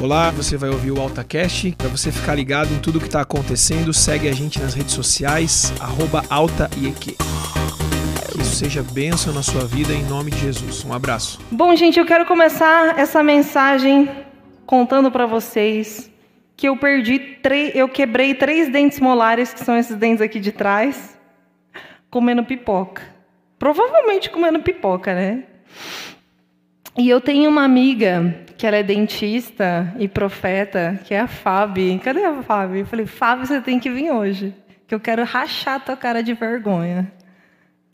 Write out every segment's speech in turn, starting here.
Olá, você vai ouvir o AltaCast. Para você ficar ligado em tudo que está acontecendo, segue a gente nas redes sociais, AltaIEQ. Que isso seja bênção na sua vida em nome de Jesus. Um abraço. Bom, gente, eu quero começar essa mensagem contando para vocês que eu perdi três, eu quebrei três dentes molares, que são esses dentes aqui de trás, comendo pipoca. Provavelmente comendo pipoca, né? E eu tenho uma amiga que ela é dentista e profeta, que é a Fábio. Cadê a Fábio? Eu falei, Fábio, você tem que vir hoje, que eu quero rachar tua cara de vergonha.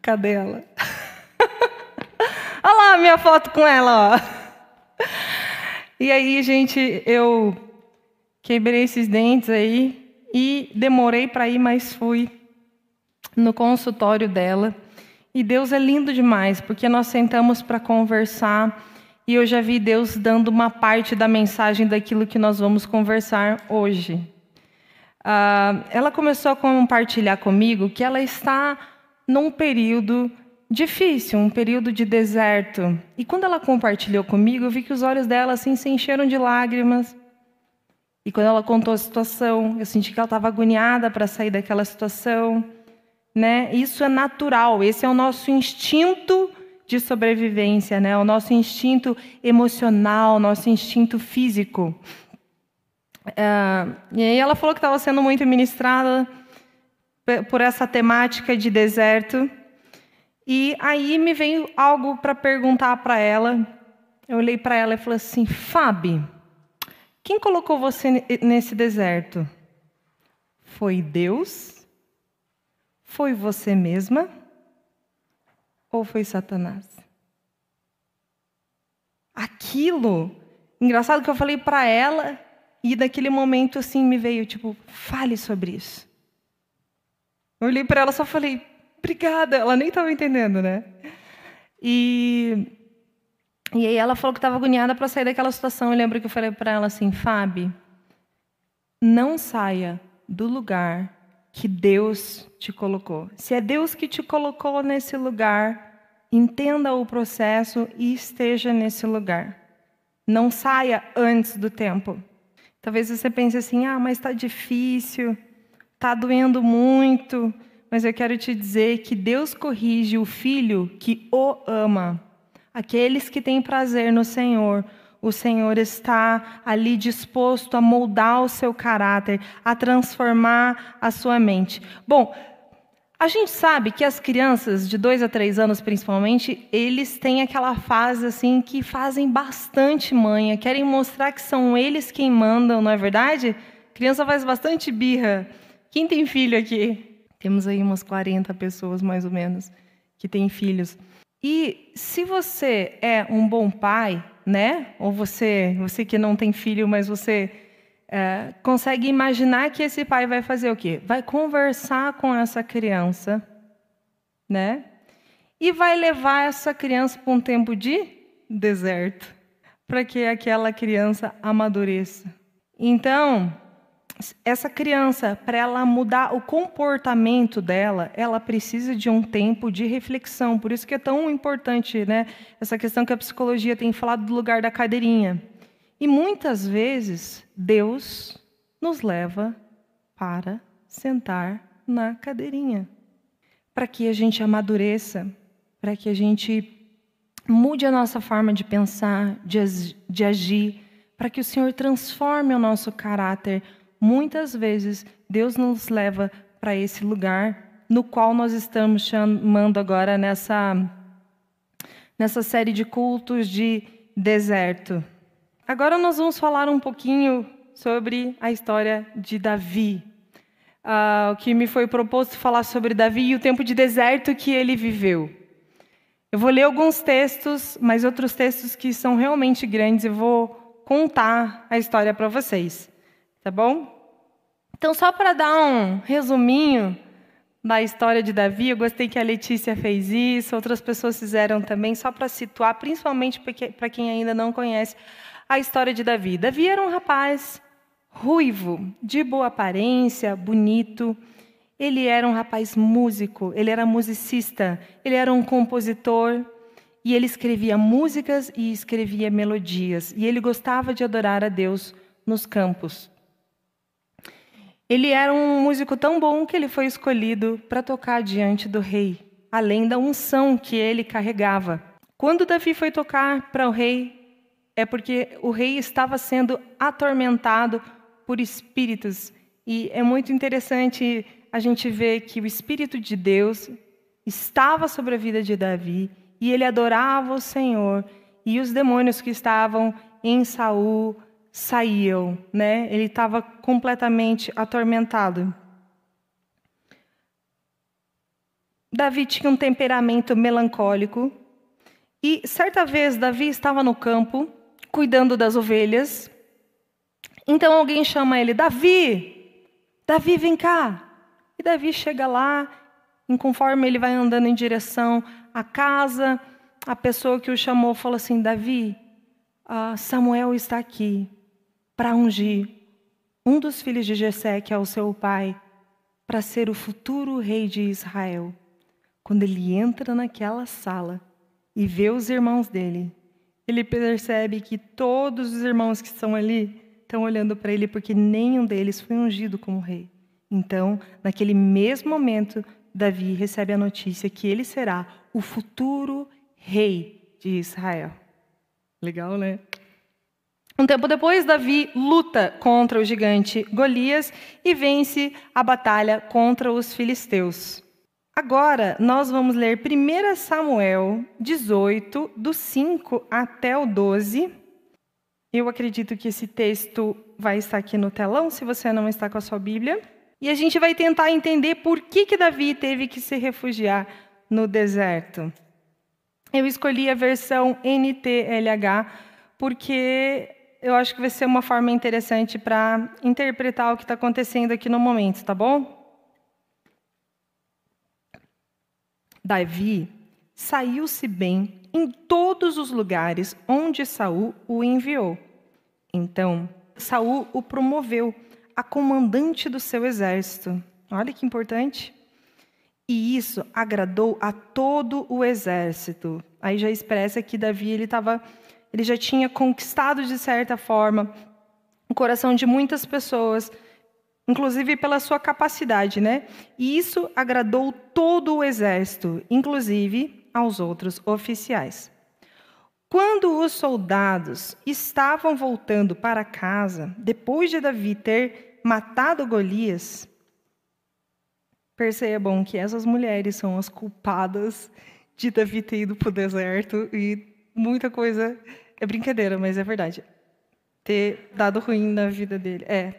Cadê ela? Olha lá a minha foto com ela, ó. E aí, gente, eu quebrei esses dentes aí e demorei para ir, mas fui no consultório dela. E Deus é lindo demais, porque nós sentamos para conversar e eu já vi Deus dando uma parte da mensagem daquilo que nós vamos conversar hoje. Uh, ela começou a compartilhar comigo que ela está num período difícil, um período de deserto. E quando ela compartilhou comigo, eu vi que os olhos dela assim se encheram de lágrimas. E quando ela contou a situação, eu senti que ela estava agoniada para sair daquela situação. Né? Isso é natural, esse é o nosso instinto de sobrevivência, né? o nosso instinto emocional, nosso instinto físico. Uh, e aí ela falou que estava sendo muito ministrada por essa temática de deserto. E aí me veio algo para perguntar para ela. Eu olhei para ela e falei assim: Fábio, quem colocou você nesse deserto? Foi Deus? Foi você mesma? Ou foi Satanás? Aquilo, engraçado que eu falei para ela, e daquele momento assim me veio tipo, fale sobre isso. Eu olhei para ela só falei, obrigada. Ela nem estava entendendo, né? E e aí ela falou que estava agoniada para sair daquela situação. Eu lembro que eu falei para ela assim, Fábio, não saia do lugar que Deus te colocou. Se é Deus que te colocou nesse lugar, entenda o processo e esteja nesse lugar. Não saia antes do tempo. Talvez você pense assim, ah, mas está difícil, está doendo muito. Mas eu quero te dizer que Deus corrige o filho que o ama. Aqueles que têm prazer no Senhor, o Senhor está ali disposto a moldar o seu caráter, a transformar a sua mente. Bom, a gente sabe que as crianças de dois a três anos, principalmente, eles têm aquela fase assim que fazem bastante manha, querem mostrar que são eles quem mandam, não é verdade? A criança faz bastante birra. Quem tem filho aqui? Temos aí umas 40 pessoas mais ou menos que têm filhos. E se você é um bom pai, né? Ou você, você que não tem filho, mas você é, consegue imaginar que esse pai vai fazer o quê? Vai conversar com essa criança, né? E vai levar essa criança para um tempo de deserto, para que aquela criança amadureça. Então, essa criança, para ela mudar o comportamento dela, ela precisa de um tempo de reflexão. Por isso que é tão importante, né, essa questão que a psicologia tem falado do lugar da cadeirinha. E muitas vezes Deus nos leva para sentar na cadeirinha, para que a gente amadureça, para que a gente mude a nossa forma de pensar, de, de agir, para que o Senhor transforme o nosso caráter Muitas vezes Deus nos leva para esse lugar no qual nós estamos chamando agora nessa, nessa série de cultos de deserto. Agora nós vamos falar um pouquinho sobre a história de Davi. Uh, o que me foi proposto falar sobre Davi e o tempo de deserto que ele viveu. Eu vou ler alguns textos, mas outros textos que são realmente grandes, eu vou contar a história para vocês. Tá bom? Então, só para dar um resuminho da história de Davi, eu gostei que a Letícia fez isso, outras pessoas fizeram também, só para situar, principalmente para quem ainda não conhece a história de Davi. Davi era um rapaz ruivo, de boa aparência, bonito. Ele era um rapaz músico, ele era musicista, ele era um compositor. e ele escrevia músicas e escrevia melodias, e ele gostava de adorar a Deus nos campos. Ele era um músico tão bom que ele foi escolhido para tocar diante do rei, além da unção que ele carregava. Quando Davi foi tocar para o rei, é porque o rei estava sendo atormentado por espíritos. E é muito interessante a gente ver que o Espírito de Deus estava sobre a vida de Davi e ele adorava o Senhor e os demônios que estavam em Saul saíam, né? Ele estava completamente atormentado. Davi tinha um temperamento melancólico e certa vez Davi estava no campo cuidando das ovelhas. Então alguém chama ele: Davi, Davi, vem cá. E Davi chega lá, e conforme ele vai andando em direção à casa, a pessoa que o chamou falou assim: Davi, uh, Samuel está aqui para ungir um dos filhos de Jessé, que é o seu pai, para ser o futuro rei de Israel. Quando ele entra naquela sala e vê os irmãos dele, ele percebe que todos os irmãos que estão ali estão olhando para ele porque nenhum deles foi ungido como rei. Então, naquele mesmo momento, Davi recebe a notícia que ele será o futuro rei de Israel. Legal, né? Um tempo depois, Davi luta contra o gigante Golias e vence a batalha contra os filisteus. Agora, nós vamos ler 1 Samuel 18, do 5 até o 12. Eu acredito que esse texto vai estar aqui no telão, se você não está com a sua Bíblia. E a gente vai tentar entender por que, que Davi teve que se refugiar no deserto. Eu escolhi a versão NTLH porque eu acho que vai ser uma forma interessante para interpretar o que está acontecendo aqui no momento, tá bom? Davi saiu-se bem em todos os lugares onde Saul o enviou. Então, Saul o promoveu a comandante do seu exército. Olha que importante. E isso agradou a todo o exército. Aí já expressa que Davi ele estava, ele já tinha conquistado de certa forma o coração de muitas pessoas, inclusive pela sua capacidade, né? E isso agradou todo o exército, inclusive aos outros oficiais. Quando os soldados estavam voltando para casa, depois de Davi ter matado Golias, percebam que essas mulheres são as culpadas de Davi ter ido para o deserto e muita coisa. É brincadeira, mas é verdade. Ter dado ruim na vida dele. É.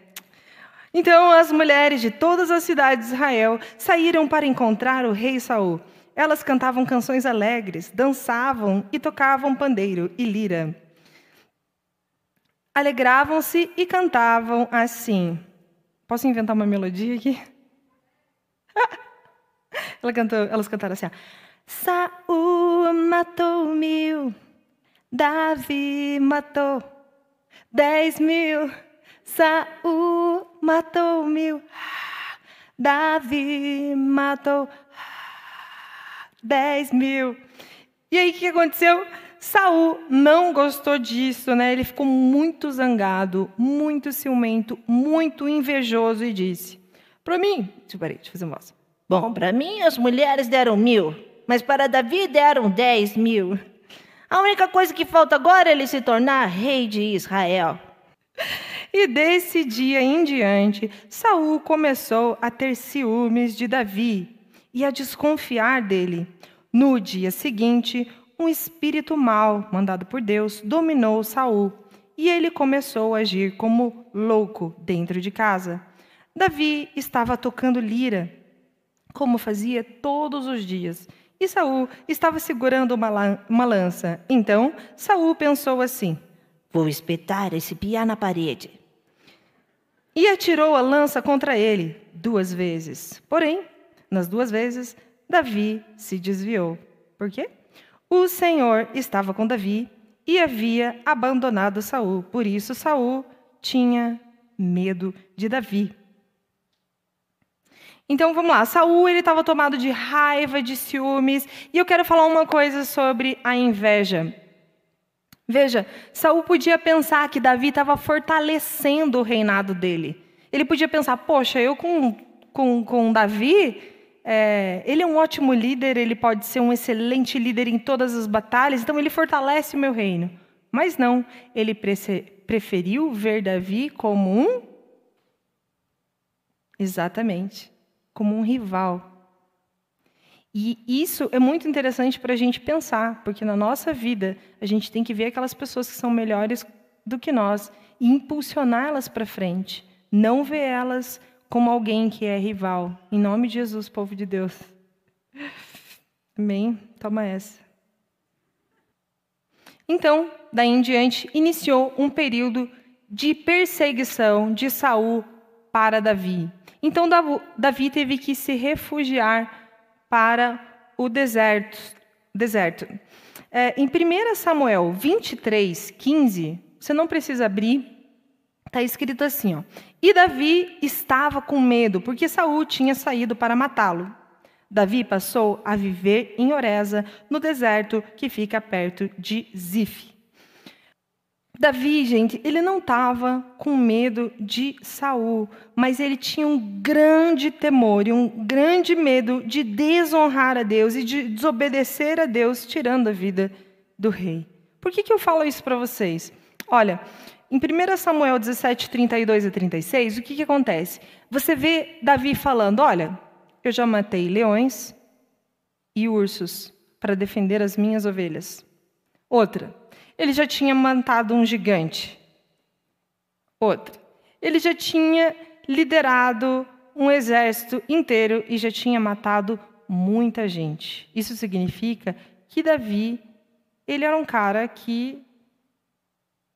Então as mulheres de todas as cidades de Israel saíram para encontrar o rei Saul elas cantavam canções alegres, dançavam e tocavam pandeiro e lira. Alegravam-se e cantavam assim. Posso inventar uma melodia aqui? Ela cantou, elas cantaram assim: Saul matou mil, Davi matou dez mil. Saul matou mil, Davi matou 10 mil. E aí o que aconteceu? Saul não gostou disso, né? Ele ficou muito zangado, muito ciumento, muito invejoso e disse: Para mim, peraí, deixa eu fazer uma voz. Bom, para mim as mulheres deram mil, mas para Davi deram dez mil. A única coisa que falta agora é ele se tornar rei de Israel. E desse dia em diante, Saul começou a ter ciúmes de Davi e a desconfiar dele. No dia seguinte, um espírito mau, mandado por Deus, dominou Saul, e ele começou a agir como louco dentro de casa. Davi estava tocando lira, como fazia todos os dias, e Saul estava segurando uma, uma lança. Então, Saul pensou assim: Vou espetar esse piá na parede. E atirou a lança contra ele duas vezes. Porém, nas duas vezes, Davi se desviou. Por quê? O Senhor estava com Davi e havia abandonado Saul. Por isso Saul tinha medo de Davi. Então vamos lá, Saul ele estava tomado de raiva, de ciúmes, e eu quero falar uma coisa sobre a inveja. Veja, Saul podia pensar que Davi estava fortalecendo o reinado dele. Ele podia pensar, poxa, eu com, com, com Davi, é, ele é um ótimo líder, ele pode ser um excelente líder em todas as batalhas, então ele fortalece o meu reino. Mas não, ele preferiu ver Davi como um. Exatamente, como um rival. E isso é muito interessante para a gente pensar, porque na nossa vida a gente tem que ver aquelas pessoas que são melhores do que nós e impulsioná-las para frente, não ver elas como alguém que é rival. Em nome de Jesus, povo de Deus. Amém? Toma essa. Então, daí em diante, iniciou um período de perseguição de Saul para Davi. Então Davi teve que se refugiar para o deserto. deserto. É, em 1 Samuel 23, 15, você não precisa abrir, está escrito assim: ó, E Davi estava com medo, porque Saul tinha saído para matá-lo. Davi passou a viver em Oreza, no deserto que fica perto de Zif. Davi, gente, ele não estava com medo de Saul, mas ele tinha um grande temor e um grande medo de desonrar a Deus e de desobedecer a Deus, tirando a vida do rei. Por que, que eu falo isso para vocês? Olha, em 1 Samuel 17, 32 e 36, o que, que acontece? Você vê Davi falando: Olha, eu já matei leões e ursos para defender as minhas ovelhas. Outra, ele já tinha matado um gigante. Outra, ele já tinha liderado um exército inteiro e já tinha matado muita gente. Isso significa que Davi, ele era um cara que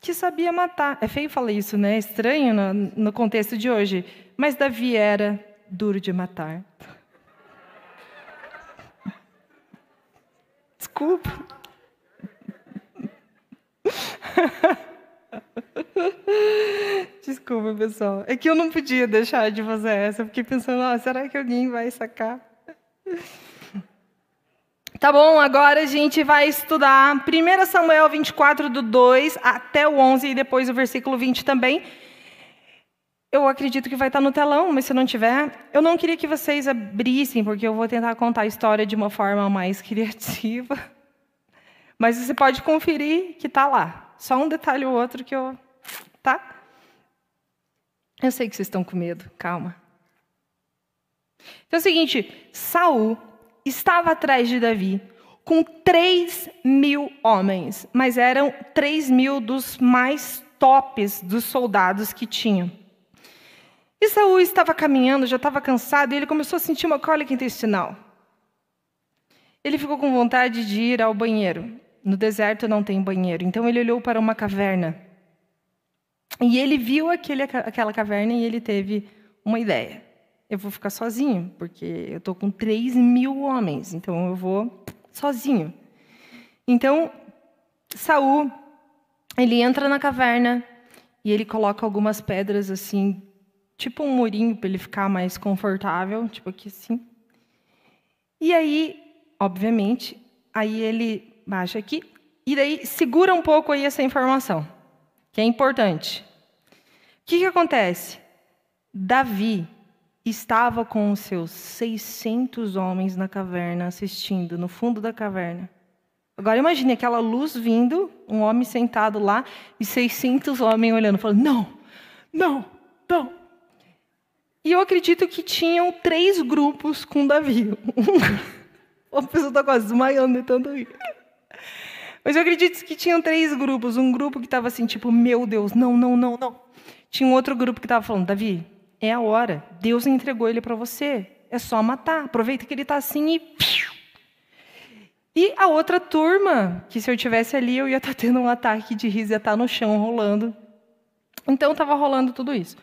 que sabia matar. É feio falar isso, né? É estranho no, no contexto de hoje. Mas Davi era duro de matar. Desculpa. Desculpa, pessoal. É que eu não podia deixar de fazer essa. Eu fiquei pensando, ah, será que alguém vai sacar? Tá bom, agora a gente vai estudar 1 Samuel 24, do 2 até o 11, e depois o versículo 20 também. Eu acredito que vai estar no telão, mas se não tiver, eu não queria que vocês abrissem, porque eu vou tentar contar a história de uma forma mais criativa. Mas você pode conferir que está lá. Só um detalhe ou outro que eu. Tá? Eu sei que vocês estão com medo, calma. Então é o seguinte: Saul estava atrás de Davi com 3 mil homens, mas eram 3 mil dos mais tops dos soldados que tinham. E Saul estava caminhando, já estava cansado, e ele começou a sentir uma cólica intestinal. Ele ficou com vontade de ir ao banheiro. No deserto não tem banheiro, então ele olhou para uma caverna. E ele viu aquele, aquela caverna e ele teve uma ideia. Eu vou ficar sozinho, porque eu estou com 3 mil homens, então eu vou sozinho. Então, Saul, ele entra na caverna e ele coloca algumas pedras assim tipo um murinho para ele ficar mais confortável, tipo aqui assim. E aí, obviamente, aí ele baixa aqui e daí segura um pouco aí essa informação, que é importante. O que, que acontece? Davi estava com os seus 600 homens na caverna assistindo, no fundo da caverna. Agora imagine aquela luz vindo, um homem sentado lá e 600 homens olhando, falando: não, não, não, e eu acredito que tinham três grupos com Davi. A pessoa está quase desmaiando de tanto rir. Mas eu acredito que tinham três grupos. Um grupo que estava assim, tipo, meu Deus, não, não, não, não. Tinha um outro grupo que estava falando, Davi, é a hora. Deus entregou ele para você. É só matar. Aproveita que ele está assim e. E a outra turma, que se eu tivesse ali, eu ia estar tá tendo um ataque de riso, ia estar tá no chão rolando. Então estava rolando tudo isso.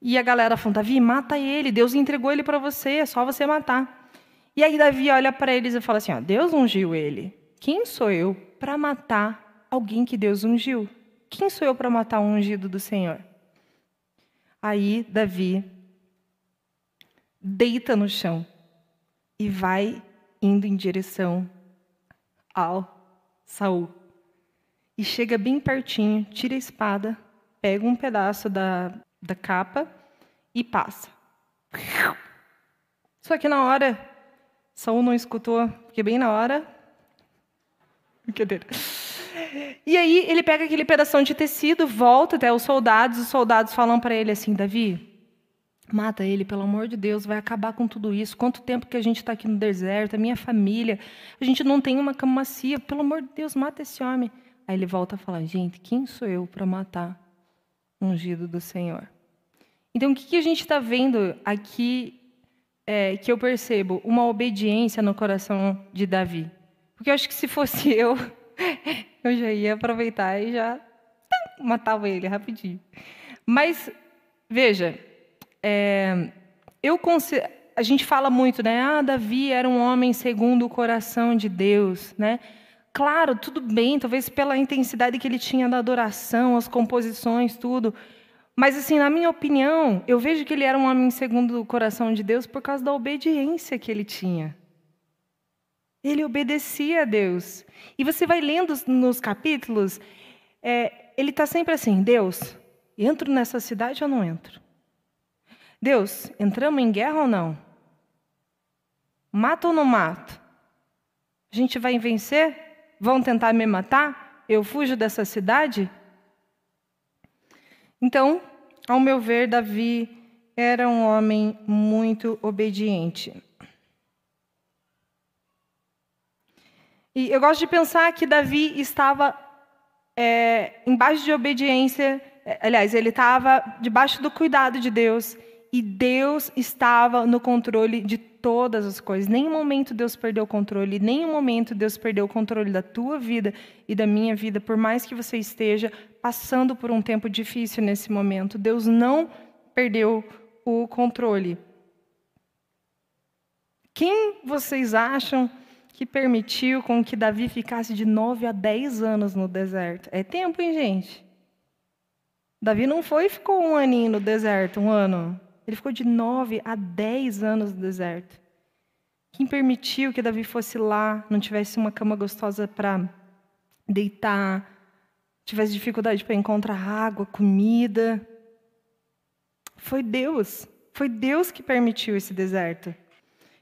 E a galera falando, Davi, mata ele, Deus entregou ele para você, é só você matar. E aí Davi olha para eles e fala assim, ó, Deus ungiu ele. Quem sou eu para matar alguém que Deus ungiu? Quem sou eu para matar um ungido do Senhor? Aí Davi deita no chão e vai indo em direção ao Saul. E chega bem pertinho, tira a espada, pega um pedaço da, da capa e passa. Só que na hora, Saul não escutou, porque bem na hora. Brincadeira. E aí ele pega aquele pedaço de tecido, volta até os soldados, os soldados falam para ele assim: Davi, mata ele, pelo amor de Deus, vai acabar com tudo isso. Quanto tempo que a gente está aqui no deserto, a minha família, a gente não tem uma cama macia, pelo amor de Deus, mata esse homem. Aí ele volta a falar: gente, quem sou eu para matar ungido do Senhor? Então, o que, que a gente está vendo aqui é, que eu percebo? Uma obediência no coração de Davi. Porque eu acho que se fosse eu, eu já ia aproveitar e já matava ele rapidinho. Mas, veja, é, eu a gente fala muito, né? Ah, Davi era um homem segundo o coração de Deus, né? Claro, tudo bem, talvez pela intensidade que ele tinha da adoração, as composições, tudo. Mas, assim, na minha opinião, eu vejo que ele era um homem segundo o coração de Deus por causa da obediência que ele tinha. Ele obedecia a Deus. E você vai lendo nos capítulos, é, ele está sempre assim: Deus, entro nessa cidade ou não entro? Deus, entramos em guerra ou não? Mato ou não mato? A gente vai vencer? Vão tentar me matar? Eu fujo dessa cidade? Então, ao meu ver, Davi era um homem muito obediente. E eu gosto de pensar que Davi estava é, embaixo de obediência, é, aliás, ele estava debaixo do cuidado de Deus, e Deus estava no controle de todas as coisas. Nenhum momento Deus perdeu o controle, nenhum momento Deus perdeu o controle da tua vida e da minha vida, por mais que você esteja passando por um tempo difícil nesse momento. Deus não perdeu o controle. Quem vocês acham que permitiu com que Davi ficasse de 9 a 10 anos no deserto. É tempo, hein, gente? Davi não foi e ficou um aninho no deserto, um ano. Ele ficou de 9 a 10 anos no deserto. Quem permitiu que Davi fosse lá, não tivesse uma cama gostosa para deitar, tivesse dificuldade para encontrar água, comida? Foi Deus. Foi Deus que permitiu esse deserto.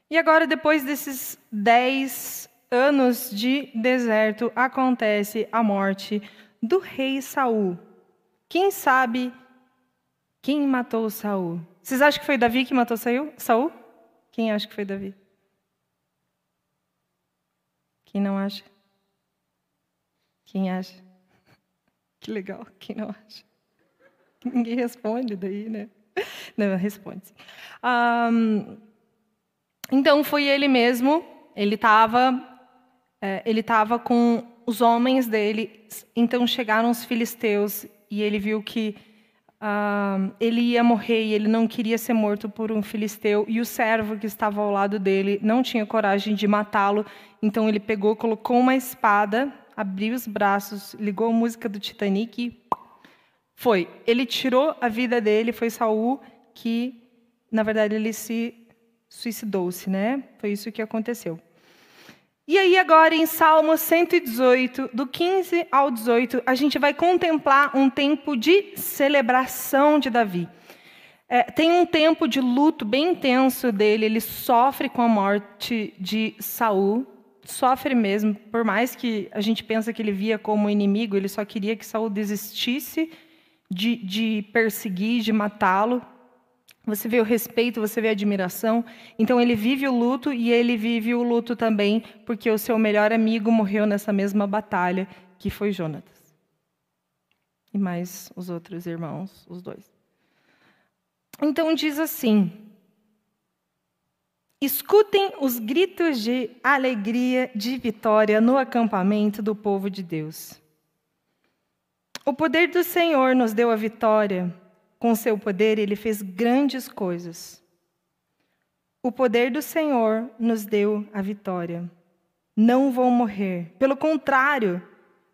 E agora, depois desses dez anos de deserto, acontece a morte do rei Saul. Quem sabe quem matou Saul? Vocês acham que foi Davi que matou Saul? Quem acha que foi Davi? Quem não acha? Quem acha? Que legal, quem não acha? Ninguém responde daí, né? Não, responde. Um, então foi ele mesmo, ele estava é, ele estava com os homens dele, então chegaram os filisteus e ele viu que ele ia morrer e ele não queria ser morto por um filisteu e o servo que estava ao lado dele não tinha coragem de matá-lo, então ele pegou, colocou uma espada, abriu os braços, ligou a música do Titanic e foi. Ele tirou a vida dele, foi Saul que, na verdade, ele se suicidou-se, né? Foi isso que aconteceu. E aí, agora, em Salmo 118, do 15 ao 18, a gente vai contemplar um tempo de celebração de Davi. É, tem um tempo de luto bem intenso dele, ele sofre com a morte de Saul, sofre mesmo, por mais que a gente pensa que ele via como inimigo, ele só queria que Saul desistisse de, de perseguir, de matá-lo, você vê o respeito, você vê a admiração. Então ele vive o luto e ele vive o luto também porque o seu melhor amigo morreu nessa mesma batalha, que foi Jonatas. E mais os outros irmãos, os dois. Então diz assim: Escutem os gritos de alegria, de vitória no acampamento do povo de Deus. O poder do Senhor nos deu a vitória. Com seu poder, ele fez grandes coisas. O poder do Senhor nos deu a vitória. Não vou morrer. Pelo contrário,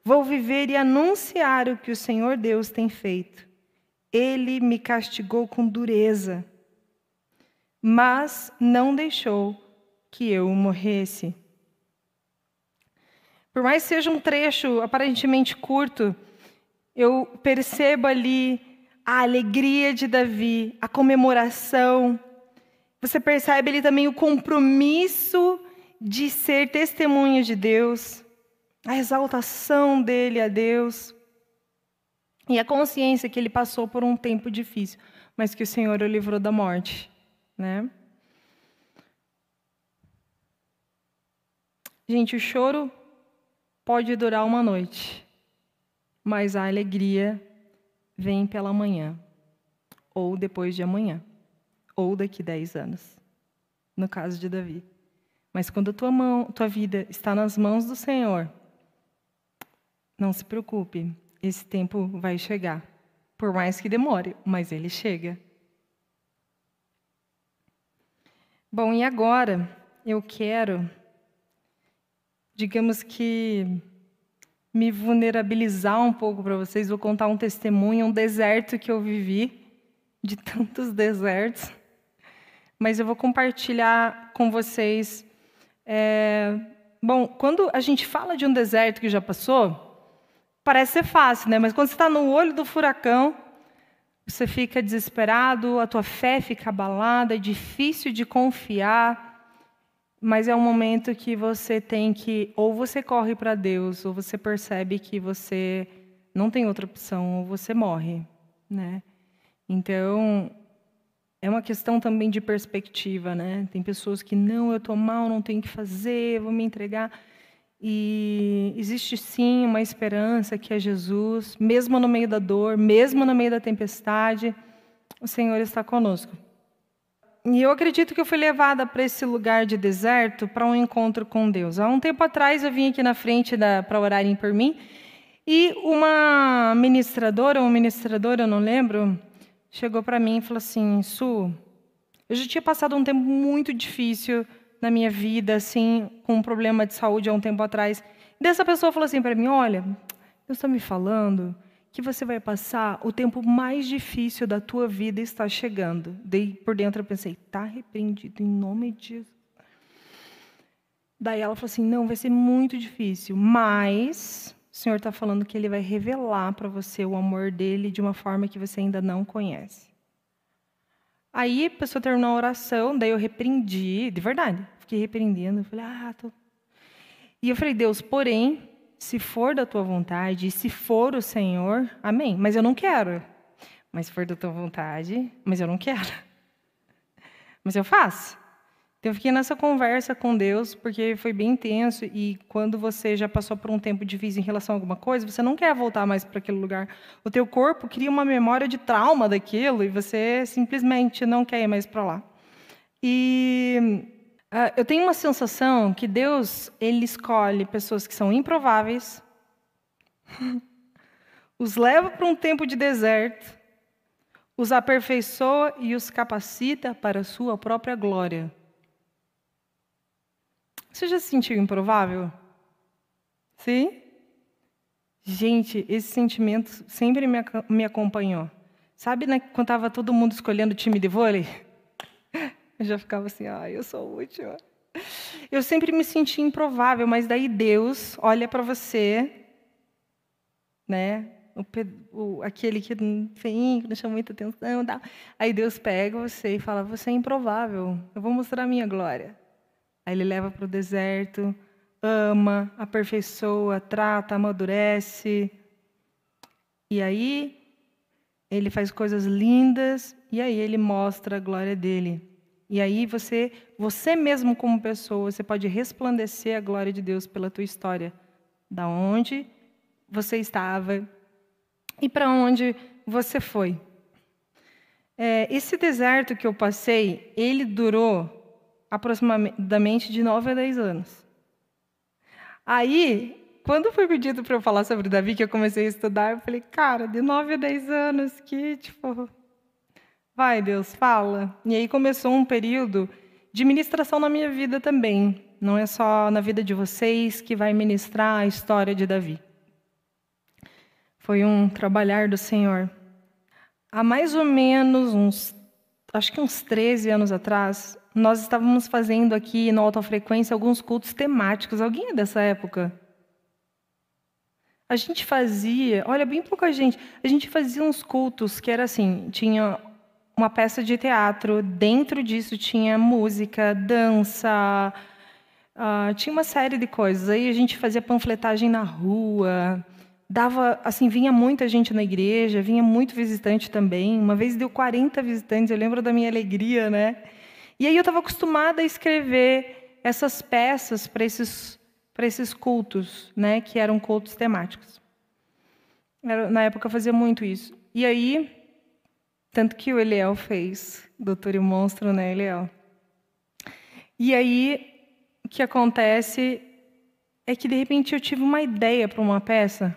vou viver e anunciar o que o Senhor Deus tem feito. Ele me castigou com dureza, mas não deixou que eu morresse. Por mais que seja um trecho aparentemente curto, eu percebo ali a alegria de Davi, a comemoração. Você percebe ali também o compromisso de ser testemunha de Deus, a exaltação dele a Deus e a consciência que ele passou por um tempo difícil, mas que o Senhor o livrou da morte, né? Gente, o choro pode durar uma noite, mas a alegria vem pela manhã, ou depois de amanhã, ou daqui dez anos, no caso de Davi. Mas quando tua, mão, tua vida está nas mãos do Senhor, não se preocupe, esse tempo vai chegar. Por mais que demore, mas ele chega. Bom, e agora eu quero digamos que, me vulnerabilizar um pouco para vocês. Vou contar um testemunho, um deserto que eu vivi, de tantos desertos. Mas eu vou compartilhar com vocês. É... Bom, quando a gente fala de um deserto que já passou, parece ser fácil, né? Mas quando você está no olho do furacão, você fica desesperado, a tua fé fica abalada, é difícil de confiar mas é um momento que você tem que ou você corre para Deus ou você percebe que você não tem outra opção ou você morre, né? Então é uma questão também de perspectiva, né? Tem pessoas que não, eu estou mal, não tenho o que fazer, vou me entregar. E existe sim uma esperança que é Jesus, mesmo no meio da dor, mesmo no meio da tempestade, o Senhor está conosco. E eu acredito que eu fui levada para esse lugar de deserto para um encontro com Deus. Há um tempo atrás eu vim aqui na frente para orarem por mim e uma ministradora ou ministrador, eu não lembro, chegou para mim e falou assim: Su, eu já tinha passado um tempo muito difícil na minha vida, assim, com um problema de saúde há um tempo atrás. E dessa pessoa falou assim para mim: Olha, Deus está me falando que você vai passar o tempo mais difícil da tua vida está chegando. Daí por dentro eu pensei, tá repreendido em nome de Jesus. Daí ela falou assim, não, vai ser muito difícil, mas o Senhor está falando que Ele vai revelar para você o amor dele de uma forma que você ainda não conhece. Aí a pessoa terminou a oração, daí eu repreendi, de verdade, fiquei repreendendo. Eu falei, ah, tô... E eu falei, Deus, porém, se for da tua vontade, se for o Senhor, amém. Mas eu não quero. Mas se for da tua vontade, mas eu não quero. Mas eu faço. Então eu fiquei nessa conversa com Deus, porque foi bem intenso e quando você já passou por um tempo difícil em relação a alguma coisa, você não quer voltar mais para aquele lugar. O teu corpo cria uma memória de trauma daquilo e você simplesmente não quer ir mais para lá. E eu tenho uma sensação que Deus ele escolhe pessoas que são improváveis, os leva para um tempo de deserto, os aperfeiçoa e os capacita para a sua própria glória. Você já se sentiu improvável? Sim? Gente, esse sentimento sempre me, me acompanhou. Sabe né, quando estava todo mundo escolhendo o time de vôlei? Eu já ficava assim, ah, eu sou última. Eu sempre me senti improvável, mas daí Deus olha para você, né? O, o, aquele que não que não chama muita atenção, aí Deus pega você e fala: Você é improvável, eu vou mostrar a minha glória. Aí ele leva para o deserto, ama, aperfeiçoa, trata, amadurece. E aí ele faz coisas lindas e aí ele mostra a glória dele. E aí você, você mesmo como pessoa, você pode resplandecer a glória de Deus pela tua história, da onde você estava e para onde você foi. É, esse deserto que eu passei, ele durou aproximadamente de 9 a 10 anos. Aí, quando foi pedido para eu falar sobre Davi, que eu comecei a estudar, eu falei, cara, de 9 a 10 anos, que tipo, Vai, Deus, fala. E aí começou um período de ministração na minha vida também. Não é só na vida de vocês que vai ministrar a história de Davi. Foi um trabalhar do Senhor. Há mais ou menos uns acho que uns 13 anos atrás, nós estávamos fazendo aqui no Alta Frequência alguns cultos temáticos. Alguém é dessa época? A gente fazia, olha, bem pouca gente, a gente fazia uns cultos que era assim, tinha uma peça de teatro, dentro disso tinha música, dança, uh, tinha uma série de coisas. Aí a gente fazia panfletagem na rua, dava, assim, vinha muita gente na igreja, vinha muito visitante também. Uma vez deu 40 visitantes, eu lembro da minha alegria, né? E aí eu estava acostumada a escrever essas peças para esses para esses cultos, né, que eram cultos temáticos. Era, na época eu fazia muito isso. E aí, tanto que o Eliel fez, Doutor e o Monstro, né, Eliel? E aí, o que acontece é que, de repente, eu tive uma ideia para uma peça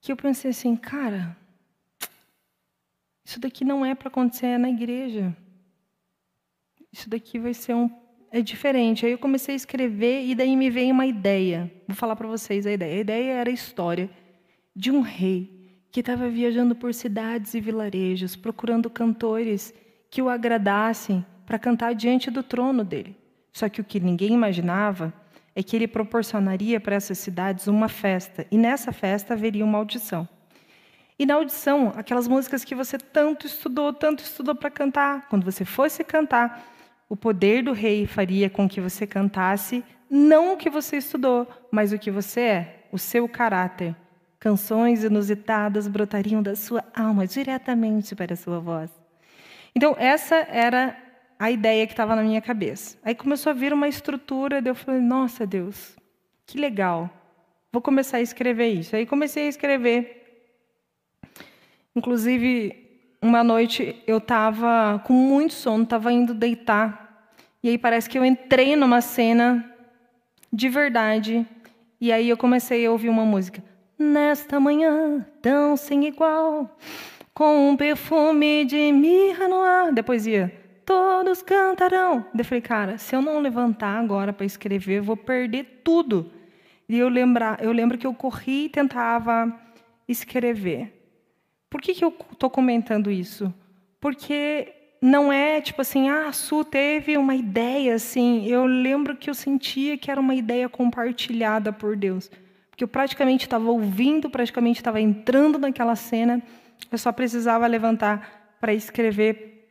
que eu pensei assim, cara, isso daqui não é para acontecer na igreja. Isso daqui vai ser um é diferente. Aí eu comecei a escrever e daí me veio uma ideia. Vou falar para vocês a ideia. A ideia era a história de um rei que estava viajando por cidades e vilarejos, procurando cantores que o agradassem para cantar diante do trono dele. Só que o que ninguém imaginava é que ele proporcionaria para essas cidades uma festa, e nessa festa haveria uma audição. E na audição, aquelas músicas que você tanto estudou, tanto estudou para cantar, quando você fosse cantar, o poder do rei faria com que você cantasse não o que você estudou, mas o que você é, o seu caráter. Canções inusitadas brotariam da sua alma diretamente para a sua voz. Então, essa era a ideia que estava na minha cabeça. Aí começou a vir uma estrutura, daí eu falei: nossa, Deus, que legal, vou começar a escrever isso. Aí comecei a escrever. Inclusive, uma noite eu estava com muito sono, estava indo deitar. E aí parece que eu entrei numa cena de verdade. E aí eu comecei a ouvir uma música. Nesta manhã tão sem igual, com um perfume de mirra no ar. Depois ia, todos cantarão. Eu falei, cara, se eu não levantar agora para escrever, eu vou perder tudo. E eu, lembrar, eu lembro que eu corri e tentava escrever. Por que, que eu estou comentando isso? Porque não é tipo assim, ah, a Su teve uma ideia assim. Eu lembro que eu sentia que era uma ideia compartilhada por Deus. Porque eu praticamente estava ouvindo, praticamente estava entrando naquela cena. Eu só precisava levantar para escrever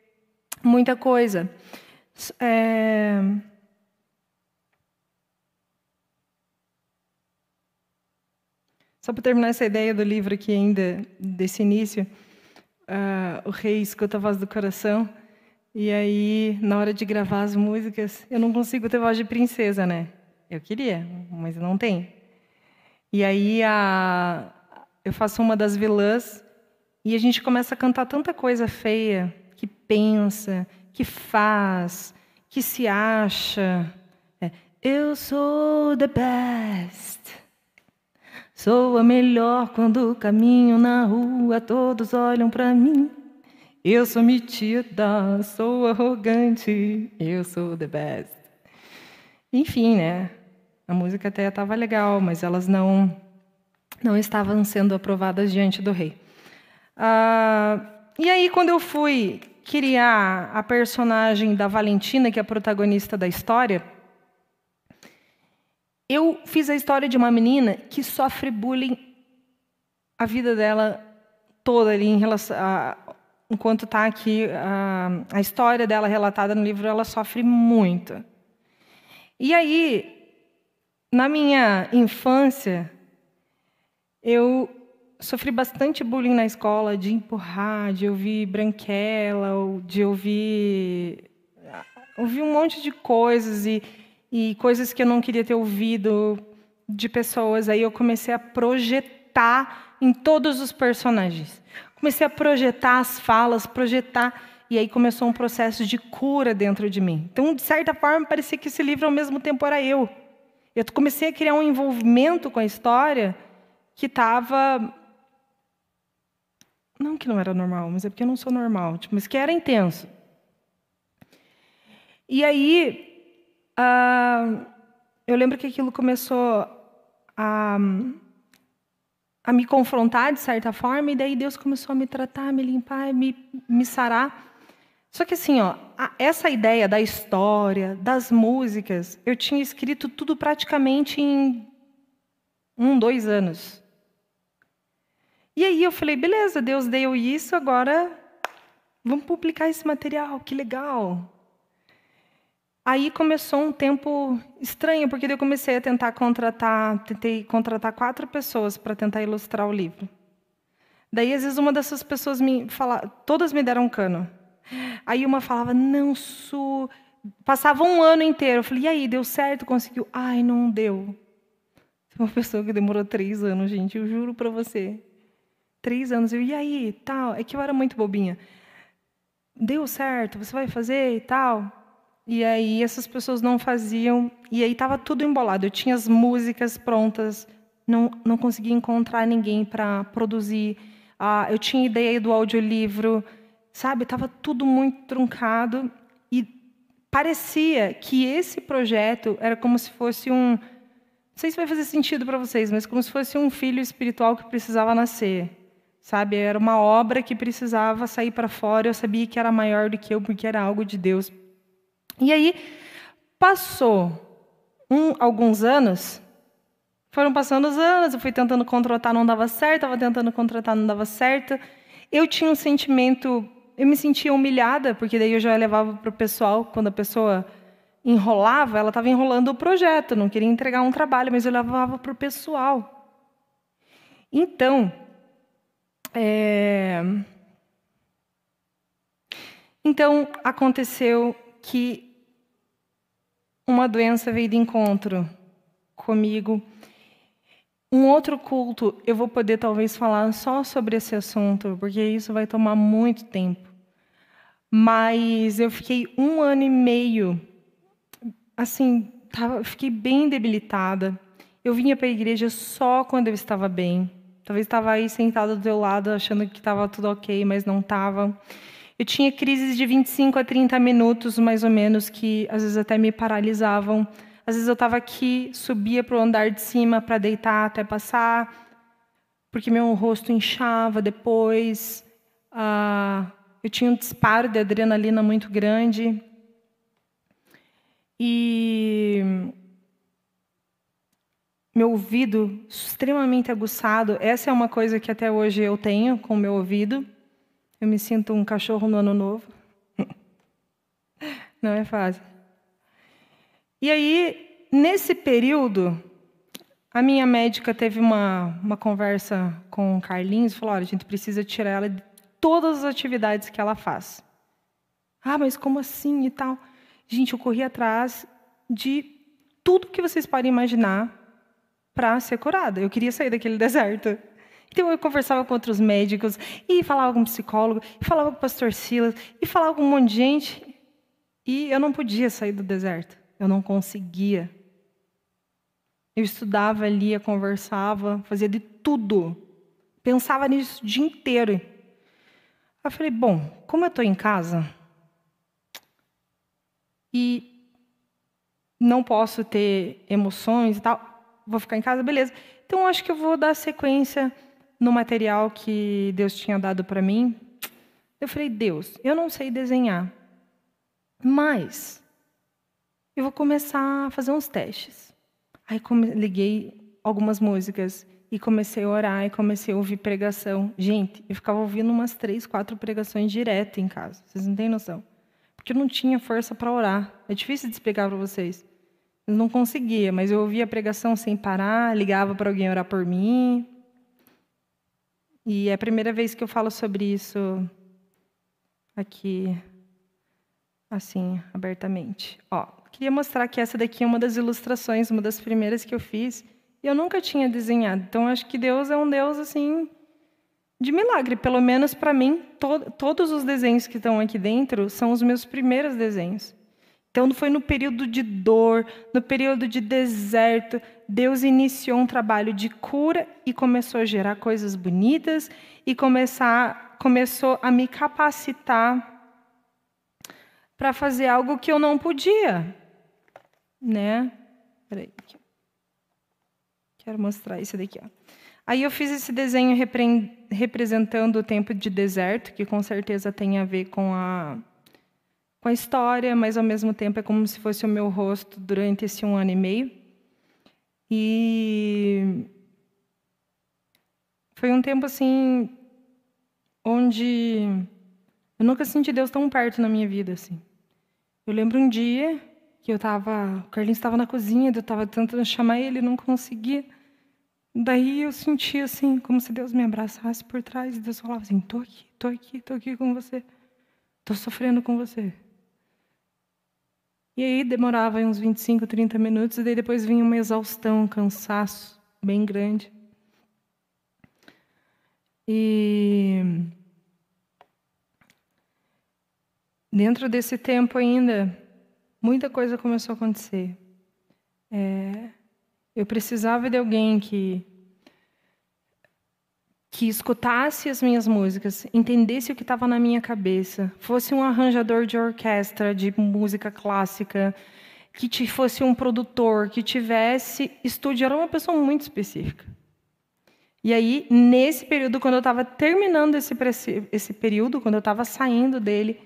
muita coisa. É... Só para terminar essa ideia do livro aqui ainda, desse início, uh, o rei escuta a voz do coração, e aí, na hora de gravar as músicas, eu não consigo ter voz de princesa, né? Eu queria, mas não tem. E aí, a, eu faço uma das vilãs, e a gente começa a cantar tanta coisa feia, que pensa, que faz, que se acha. É, eu sou the best. Sou a melhor quando caminho na rua, todos olham para mim. Eu sou metida, sou arrogante, eu sou the best. Enfim, né? A música até estava legal, mas elas não não estavam sendo aprovadas diante do rei. Ah, e aí, quando eu fui criar a personagem da Valentina, que é a protagonista da história, eu fiz a história de uma menina que sofre bullying a vida dela toda ali em relação a, enquanto está aqui a, a história dela relatada no livro, ela sofre muito. E aí, na minha infância, eu sofri bastante bullying na escola, de empurrar, de ouvir branquela, de ouvir ouvir um monte de coisas e e coisas que eu não queria ter ouvido de pessoas. Aí eu comecei a projetar em todos os personagens. Comecei a projetar as falas, projetar. E aí começou um processo de cura dentro de mim. Então, de certa forma, parecia que esse livro ao mesmo tempo era eu. Eu comecei a criar um envolvimento com a história que estava. Não que não era normal, mas é porque eu não sou normal, tipo, mas que era intenso. E aí, ah, eu lembro que aquilo começou a, a me confrontar de certa forma, e daí Deus começou a me tratar, a me limpar, me, me sarar. Só que assim, ó, essa ideia da história, das músicas, eu tinha escrito tudo praticamente em um, dois anos. E aí eu falei, beleza, Deus deu isso, agora vamos publicar esse material, que legal. Aí começou um tempo estranho, porque eu comecei a tentar contratar, tentei contratar quatro pessoas para tentar ilustrar o livro. Daí, às vezes, uma dessas pessoas me fala, todas me deram um cano. Aí uma falava, não, Su. Passava um ano inteiro. Eu falei, e aí, deu certo? Conseguiu? Ai, não deu. Uma pessoa que demorou três anos, gente, eu juro para você. Três anos. Eu, e aí, tal? É que eu era muito bobinha. Deu certo? Você vai fazer e tal? E aí essas pessoas não faziam. E aí estava tudo embolado. Eu tinha as músicas prontas, não, não conseguia encontrar ninguém para produzir. Ah, eu tinha ideia do audiolivro, sabe? Estava tudo muito truncado. E parecia que esse projeto era como se fosse um não sei se vai fazer sentido para vocês, mas como se fosse um filho espiritual que precisava nascer. Sabe? Era uma obra que precisava sair para fora. Eu sabia que era maior do que eu, porque era algo de Deus. E aí, passou um, alguns anos, foram passando os anos, eu fui tentando contratar, não dava certo, estava tentando contratar, não dava certo. Eu tinha um sentimento, eu me sentia humilhada, porque daí eu já levava para o pessoal, quando a pessoa enrolava, ela estava enrolando o projeto, não queria entregar um trabalho, mas eu levava para o pessoal. Então, é... então aconteceu que uma doença veio de encontro comigo. Um outro culto, eu vou poder talvez falar só sobre esse assunto, porque isso vai tomar muito tempo. Mas eu fiquei um ano e meio assim, tava, fiquei bem debilitada. Eu vinha para a igreja só quando eu estava bem. Talvez estava aí sentada do teu lado, achando que estava tudo ok, mas não estava. Eu tinha crises de 25 a 30 minutos, mais ou menos, que às vezes até me paralisavam. Às vezes eu estava aqui, subia para o andar de cima para deitar até passar, porque meu rosto inchava depois. Ah, eu tinha um disparo de adrenalina muito grande. E meu ouvido extremamente aguçado. Essa é uma coisa que até hoje eu tenho com o meu ouvido. Eu me sinto um cachorro no ano novo. Não é fácil. E aí, nesse período, a minha médica teve uma, uma conversa com o Carlinhos e falou: olha, a gente precisa tirar ela de todas as atividades que ela faz. Ah, mas como assim e tal? Gente, eu corri atrás de tudo que vocês podem imaginar para ser curada. Eu queria sair daquele deserto. Então eu conversava com outros médicos, e falava com um psicólogo, e falava com o pastor Silas, e falava com um monte de gente. E eu não podia sair do deserto. Eu não conseguia. Eu estudava, lia, conversava, fazia de tudo. Pensava nisso o dia inteiro. Eu falei, bom, como eu estou em casa, e não posso ter emoções e tal, vou ficar em casa, beleza. Então acho que eu vou dar sequência no material que Deus tinha dado para mim. Eu falei, Deus, eu não sei desenhar, mas eu vou começar a fazer uns testes. Aí liguei algumas músicas e comecei a orar e comecei a ouvir pregação. Gente, eu ficava ouvindo umas três, quatro pregações direto em casa. Vocês não têm noção porque eu não tinha força para orar. É difícil de explicar para vocês. Eu não conseguia, mas eu ouvia a pregação sem parar, ligava para alguém orar por mim. E é a primeira vez que eu falo sobre isso aqui, assim, abertamente. Ó, queria mostrar que essa daqui é uma das ilustrações, uma das primeiras que eu fiz. E eu nunca tinha desenhado. Então, acho que Deus é um Deus, assim, de milagre. Pelo menos para mim, to todos os desenhos que estão aqui dentro são os meus primeiros desenhos. Então, foi no período de dor, no período de deserto, Deus iniciou um trabalho de cura e começou a gerar coisas bonitas e começar, começou a me capacitar para fazer algo que eu não podia, né? Peraí, quero mostrar isso daqui, ó. Aí eu fiz esse desenho representando o tempo de deserto, que com certeza tem a ver com a com a história, mas ao mesmo tempo é como se fosse o meu rosto durante esse um ano e meio. E foi um tempo assim onde eu nunca senti Deus tão perto na minha vida assim. Eu lembro um dia que eu estava, o Carlinhos estava na cozinha, eu estava tentando chamar ele, não conseguia. Daí eu senti assim, como se Deus me abraçasse por trás, e Deus falava assim: "Tô aqui, tô aqui, tô aqui com você. Tô sofrendo com você". E aí demorava uns 25, 30 minutos, e daí depois vinha uma exaustão, um cansaço bem grande. E dentro desse tempo ainda, muita coisa começou a acontecer. É, eu precisava de alguém que que escutasse as minhas músicas, entendesse o que estava na minha cabeça, fosse um arranjador de orquestra, de música clássica, que te, fosse um produtor, que tivesse estúdio, era uma pessoa muito específica. E aí, nesse período, quando eu estava terminando esse, esse período, quando eu estava saindo dele,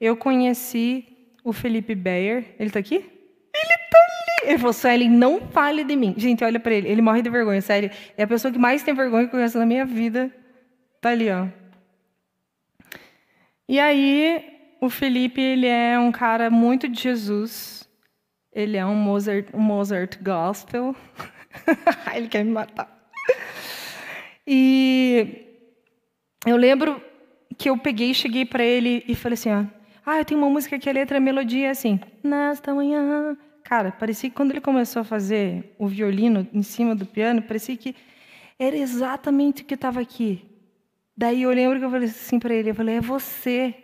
eu conheci o Felipe Beyer. Ele está aqui? Ele está ali! Ele falou, Suelen, não fale de mim. Gente, olha para ele. Ele morre de vergonha, sério. É a pessoa que mais tem vergonha que eu conheço na minha vida. Está ali, ó. E aí, o Felipe, ele é um cara muito de Jesus. Ele é um Mozart, um Mozart gospel. ele quer me matar. E eu lembro que eu peguei, cheguei para ele e falei assim, ó, ah, eu tenho uma música que a letra, a melodia é assim, nesta manhã. Cara, parecia que quando ele começou a fazer o violino em cima do piano, parecia que era exatamente o que estava aqui. Daí eu lembro que eu falei assim para ele, eu falei, é você.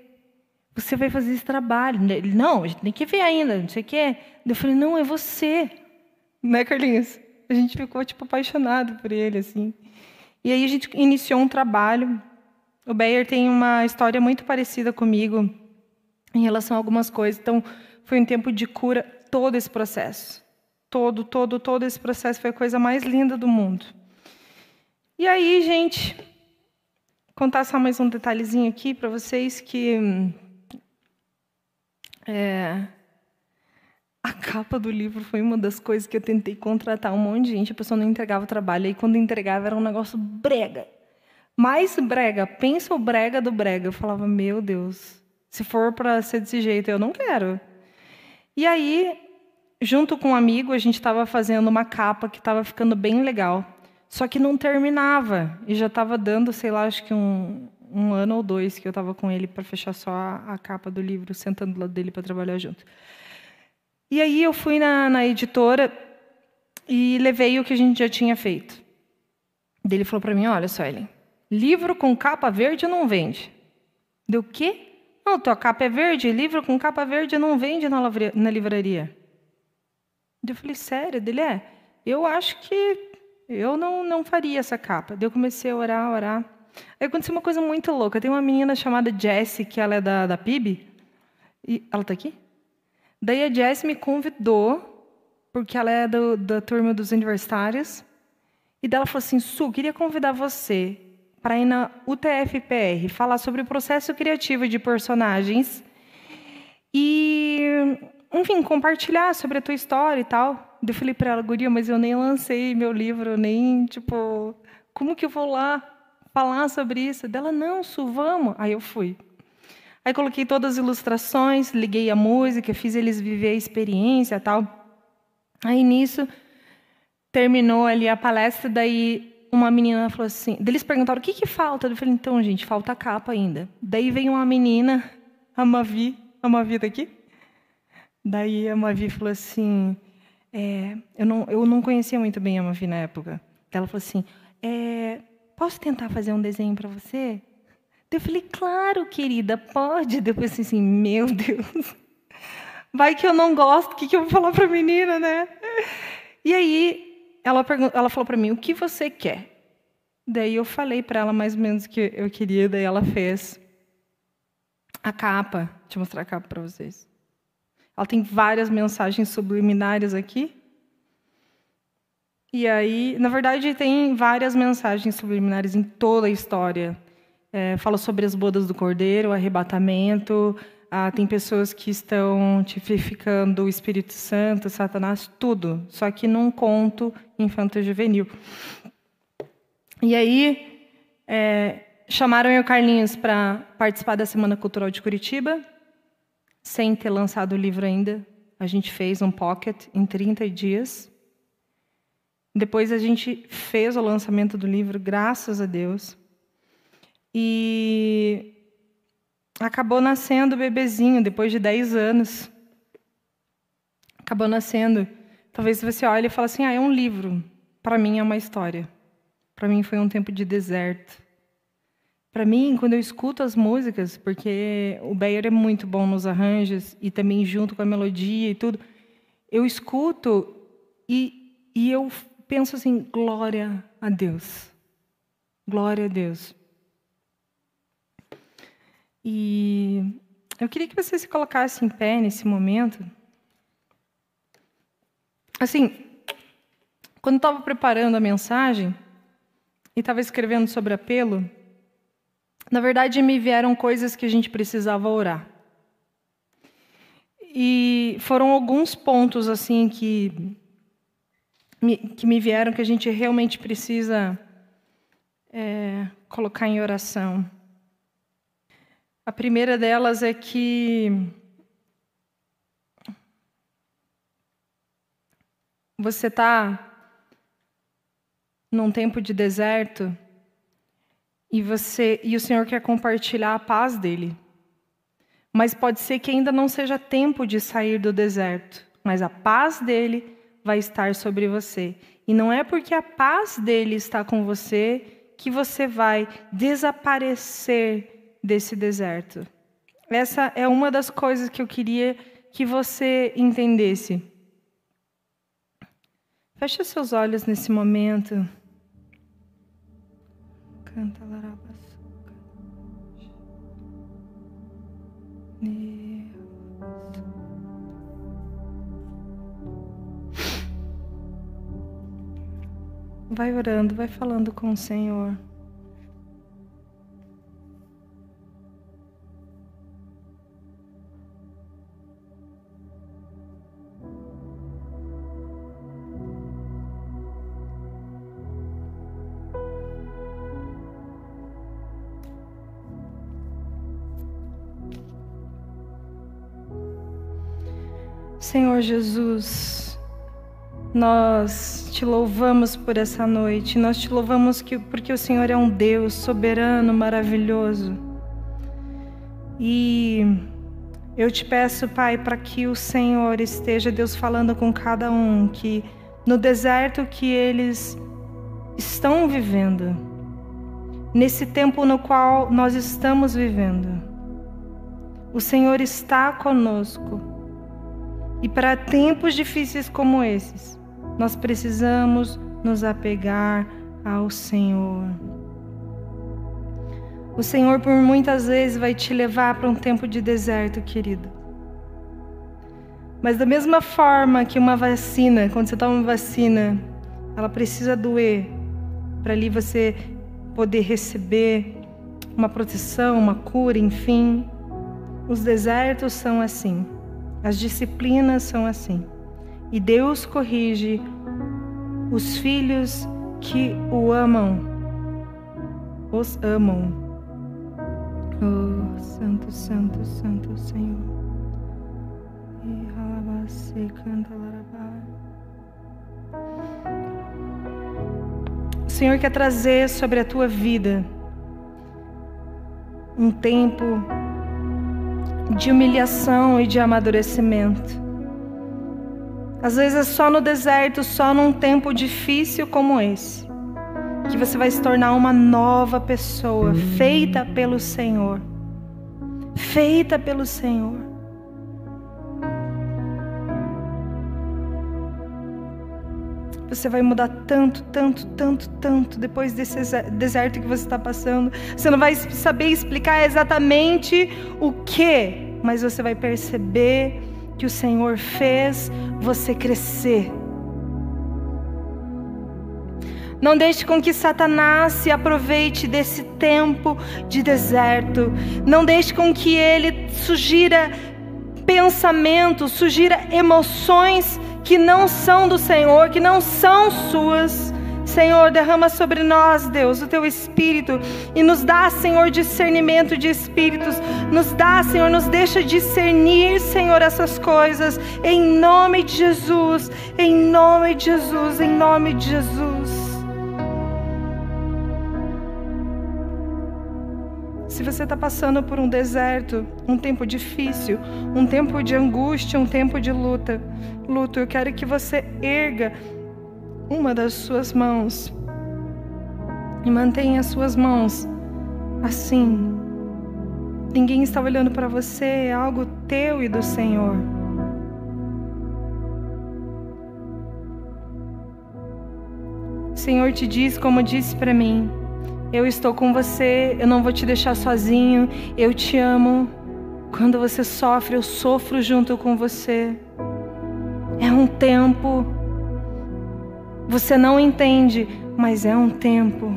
Você vai fazer esse trabalho. Ele, não, a gente tem que ver ainda, não sei o quê. Eu falei, não, é você. Né, Carlinhos? A gente ficou, tipo, apaixonado por ele, assim. E aí a gente iniciou um trabalho. O Bayer tem uma história muito parecida comigo em relação a algumas coisas. Então, foi um tempo de cura todo esse processo. Todo, todo, todo esse processo foi a coisa mais linda do mundo. E aí, gente, contar só mais um detalhezinho aqui para vocês que é, a capa do livro foi uma das coisas que eu tentei contratar um monte de gente, a pessoa não entregava o trabalho, e quando entregava era um negócio brega. Mais brega, pensa o brega do brega. Eu falava, meu Deus, se for para ser desse jeito, eu não quero. E aí, junto com um amigo, a gente estava fazendo uma capa que estava ficando bem legal. Só que não terminava. E já estava dando, sei lá, acho que um, um ano ou dois que eu estava com ele para fechar só a, a, capa do livro, sentando do lado dele para trabalhar junto. E aí eu fui na, na editora e levei o que a gente já tinha feito. Ele falou para mim: Olha, Suelen, livro com capa verde não vende. Deu o quê? Não, tua capa é verde, livro com capa verde não vende na, na livraria. Eu falei: Sério? Dele é. Eu acho que eu não, não faria essa capa. Daí eu comecei a orar, orar. Aí aconteceu uma coisa muito louca. Tem uma menina chamada Jessie, que ela é da, da PIB. E, ela está aqui? Daí a Jess me convidou, porque ela é do, da turma dos universitários, e dela falou assim: Su, queria convidar você para ir na UTFPR falar sobre o processo criativo de personagens e, enfim, compartilhar sobre a tua história e tal. Eu falei para ela, Guria, mas eu nem lancei meu livro, nem, tipo, como que eu vou lá falar sobre isso? Dela, não, Su, vamos. Aí eu fui. Aí coloquei todas as ilustrações, liguei a música, fiz eles viver a experiência, tal. Aí nisso terminou ali a palestra, daí uma menina falou assim, eles perguntaram o que que falta. Eu falei então gente, falta a capa ainda. Daí veio uma menina, a Mavi, a Mavi daqui. Daí a Mavi falou assim, é, eu não eu não conhecia muito bem a Mavi na época. Ela falou assim, é, posso tentar fazer um desenho para você? Eu falei, claro, querida, pode. Depois assim, assim, meu Deus. Vai que eu não gosto, o que, que eu vou falar para menina, né? E aí, ela, ela falou para mim, o que você quer? Daí eu falei para ela mais ou menos o que eu queria, daí ela fez a capa. Deixa eu mostrar a capa para vocês. Ela tem várias mensagens subliminares aqui. E aí, na verdade, tem várias mensagens subliminares em toda a história é, fala sobre as bodas do cordeiro, o arrebatamento, Ah, tem pessoas que estão tipificando o Espírito Santo, Satanás, tudo, só que num conto infanto-juvenil. E aí, é, chamaram eu, Carlinhos, para participar da Semana Cultural de Curitiba, sem ter lançado o livro ainda. A gente fez um pocket em 30 dias. Depois a gente fez o lançamento do livro, graças a Deus. E acabou nascendo o bebezinho depois de 10 anos. Acabou nascendo. Talvez você olhe e fale assim: ah, é um livro. Para mim é uma história. Para mim foi um tempo de deserto. Para mim, quando eu escuto as músicas, porque o Bayer é muito bom nos arranjos e também junto com a melodia e tudo, eu escuto e, e eu penso assim: glória a Deus. Glória a Deus. E eu queria que você se colocasse em pé nesse momento. Assim, quando estava preparando a mensagem e estava escrevendo sobre apelo, na verdade me vieram coisas que a gente precisava orar. E foram alguns pontos assim que me, que me vieram que a gente realmente precisa é, colocar em oração. A primeira delas é que você está num tempo de deserto e você e o Senhor quer compartilhar a paz dele. Mas pode ser que ainda não seja tempo de sair do deserto, mas a paz dele vai estar sobre você. E não é porque a paz dele está com você que você vai desaparecer desse deserto. Essa é uma das coisas que eu queria que você entendesse. Feche seus olhos nesse momento. Canta larabaçuca. Vai orando, vai falando com o Senhor. Senhor Jesus, nós te louvamos por essa noite, nós te louvamos que, porque o Senhor é um Deus soberano, maravilhoso. E eu te peço, Pai, para que o Senhor esteja, Deus, falando com cada um, que no deserto que eles estão vivendo, nesse tempo no qual nós estamos vivendo, o Senhor está conosco e para tempos difíceis como esses, nós precisamos nos apegar ao Senhor. O Senhor, por muitas vezes, vai te levar para um tempo de deserto, querido. Mas da mesma forma que uma vacina, quando você toma uma vacina, ela precisa doer para ali você poder receber uma proteção, uma cura, enfim. Os desertos são assim. As disciplinas são assim. E Deus corrige os filhos que o amam. Os amam. Oh, Santo, Santo, Santo Senhor. E canta O Senhor quer trazer sobre a tua vida um tempo de humilhação e de amadurecimento. Às vezes é só no deserto, só num tempo difícil como esse, que você vai se tornar uma nova pessoa, feita pelo Senhor. Feita pelo Senhor. Você vai mudar tanto, tanto, tanto, tanto depois desse deserto que você está passando. Você não vai saber explicar exatamente o que, mas você vai perceber que o Senhor fez você crescer. Não deixe com que Satanás se aproveite desse tempo de deserto. Não deixe com que ele sugira pensamentos, sugira emoções que não são do Senhor, que não são suas. Senhor, derrama sobre nós, Deus, o teu espírito e nos dá, Senhor, discernimento de espíritos. Nos dá, Senhor, nos deixa discernir, Senhor, essas coisas. Em nome de Jesus, em nome de Jesus, em nome de Jesus. Você está passando por um deserto, um tempo difícil, um tempo de angústia, um tempo de luta, luto, eu quero que você erga uma das suas mãos e mantenha as suas mãos assim. Ninguém está olhando para você, é algo teu e do Senhor. O Senhor te diz, como disse para mim, eu estou com você, eu não vou te deixar sozinho, eu te amo. Quando você sofre, eu sofro junto com você. É um tempo. Você não entende, mas é um tempo.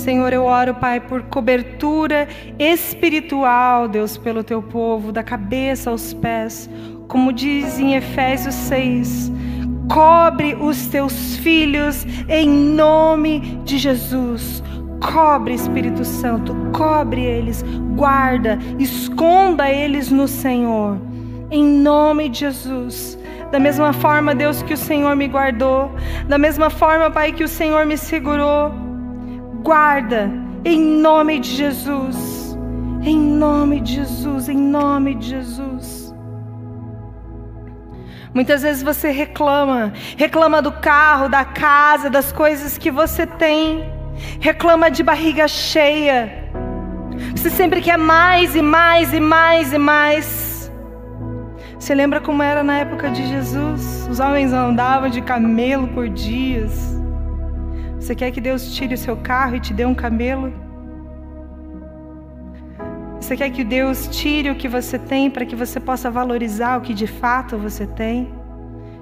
Senhor, eu oro, Pai, por cobertura espiritual, Deus, pelo teu povo, da cabeça aos pés. Como diz em Efésios 6, cobre os teus filhos em nome de Jesus. Cobre, Espírito Santo, cobre eles, guarda, esconda eles no Senhor, em nome de Jesus. Da mesma forma, Deus, que o Senhor me guardou, da mesma forma, Pai, que o Senhor me segurou guarda, em nome de Jesus. Em nome de Jesus, em nome de Jesus. Muitas vezes você reclama, reclama do carro, da casa, das coisas que você tem, reclama de barriga cheia. Você sempre quer mais e mais e mais e mais. Você lembra como era na época de Jesus? Os homens andavam de camelo por dias. Você quer que Deus tire o seu carro e te dê um camelo? Você quer que Deus tire o que você tem para que você possa valorizar o que de fato você tem?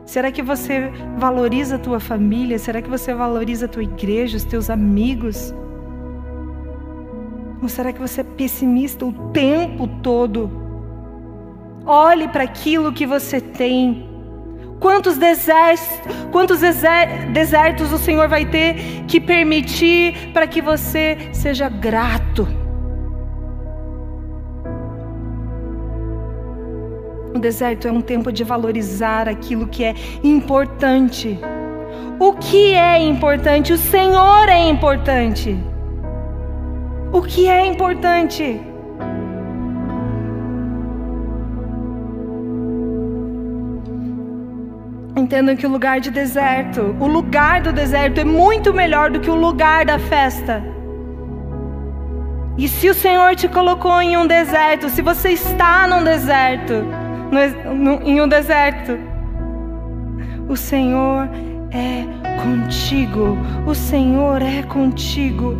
Será que você valoriza a tua família? Será que você valoriza a tua igreja, os teus amigos? Ou será que você é pessimista o tempo todo? Olhe para aquilo que você tem Quantos desertos, quantos desertos o Senhor vai ter que permitir para que você seja grato? O deserto é um tempo de valorizar aquilo que é importante. O que é importante? O Senhor é importante. O que é importante? Entendam que o lugar de deserto, o lugar do deserto é muito melhor do que o lugar da festa. E se o Senhor te colocou em um deserto, se você está num deserto, no, no, em um deserto, o Senhor é contigo. O Senhor é contigo.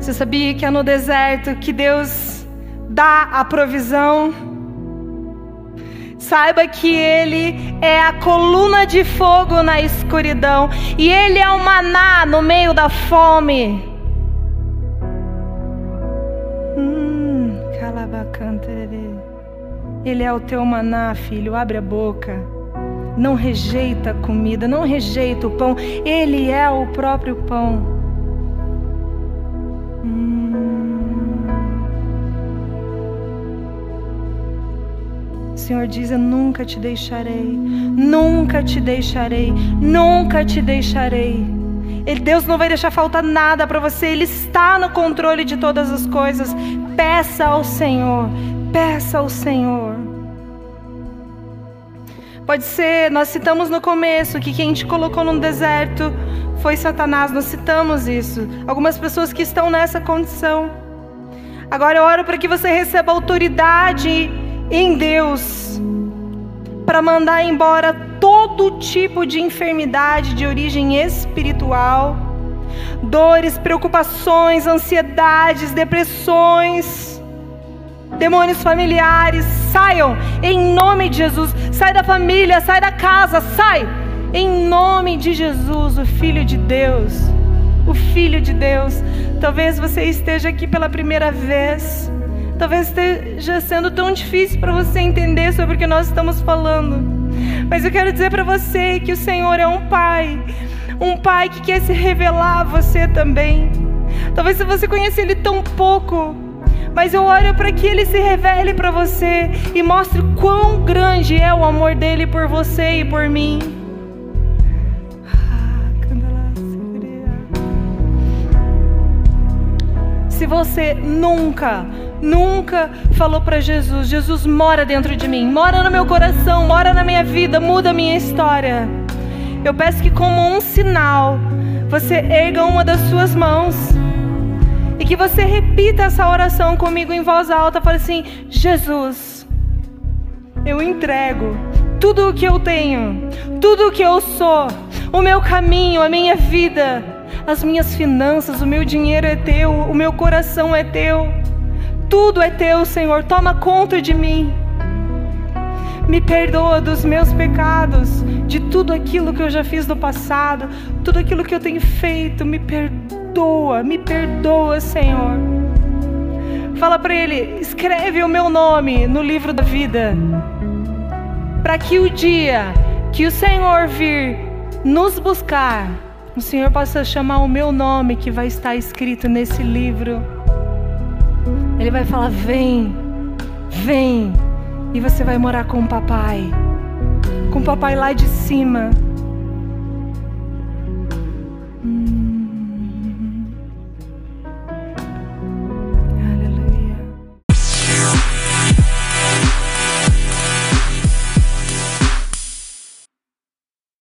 Você sabia que é no deserto que Deus dá a provisão. Saiba que Ele é a coluna de fogo na escuridão e Ele é o maná no meio da fome. Hum, Ele é o teu maná, filho. Abre a boca. Não rejeita a comida, não rejeita o pão. Ele é o próprio pão. Senhor diz: Eu nunca te deixarei, nunca te deixarei, nunca te deixarei. Ele, Deus não vai deixar faltar nada para você, Ele está no controle de todas as coisas. Peça ao Senhor, peça ao Senhor. Pode ser, nós citamos no começo que quem te colocou num deserto foi Satanás, nós citamos isso. Algumas pessoas que estão nessa condição. Agora eu oro para que você receba autoridade em Deus para mandar embora todo tipo de enfermidade de origem espiritual, Dores, preocupações, ansiedades, depressões, demônios familiares, saiam em nome de Jesus. Sai da família, sai da casa, sai em nome de Jesus, o Filho de Deus. O Filho de Deus. Talvez você esteja aqui pela primeira vez. Talvez esteja sendo tão difícil para você entender sobre o que nós estamos falando. Mas eu quero dizer para você que o Senhor é um Pai, um Pai que quer se revelar a você também. Talvez você conheça Ele tão pouco, mas eu oro para que Ele se revele para você e mostre quão grande é o amor dele por você e por mim. Se você nunca nunca falou para Jesus: Jesus mora dentro de mim, mora no meu coração, mora na minha vida, muda a minha história. Eu peço que, como um sinal, você erga uma das suas mãos e que você repita essa oração comigo em voz alta. Fale assim: Jesus, eu entrego tudo o que eu tenho, tudo o que eu sou, o meu caminho, a minha vida, as minhas finanças, o meu dinheiro é teu, o meu coração é teu. Tudo é teu, Senhor. Toma conta de mim. Me perdoa dos meus pecados, de tudo aquilo que eu já fiz no passado, tudo aquilo que eu tenho feito. Me perdoa, me perdoa, Senhor. Fala para ele: escreve o meu nome no livro da vida, para que o dia que o Senhor vir nos buscar, o Senhor possa chamar o meu nome que vai estar escrito nesse livro. Ele vai falar: vem, vem, e você vai morar com o papai, com o papai lá de cima.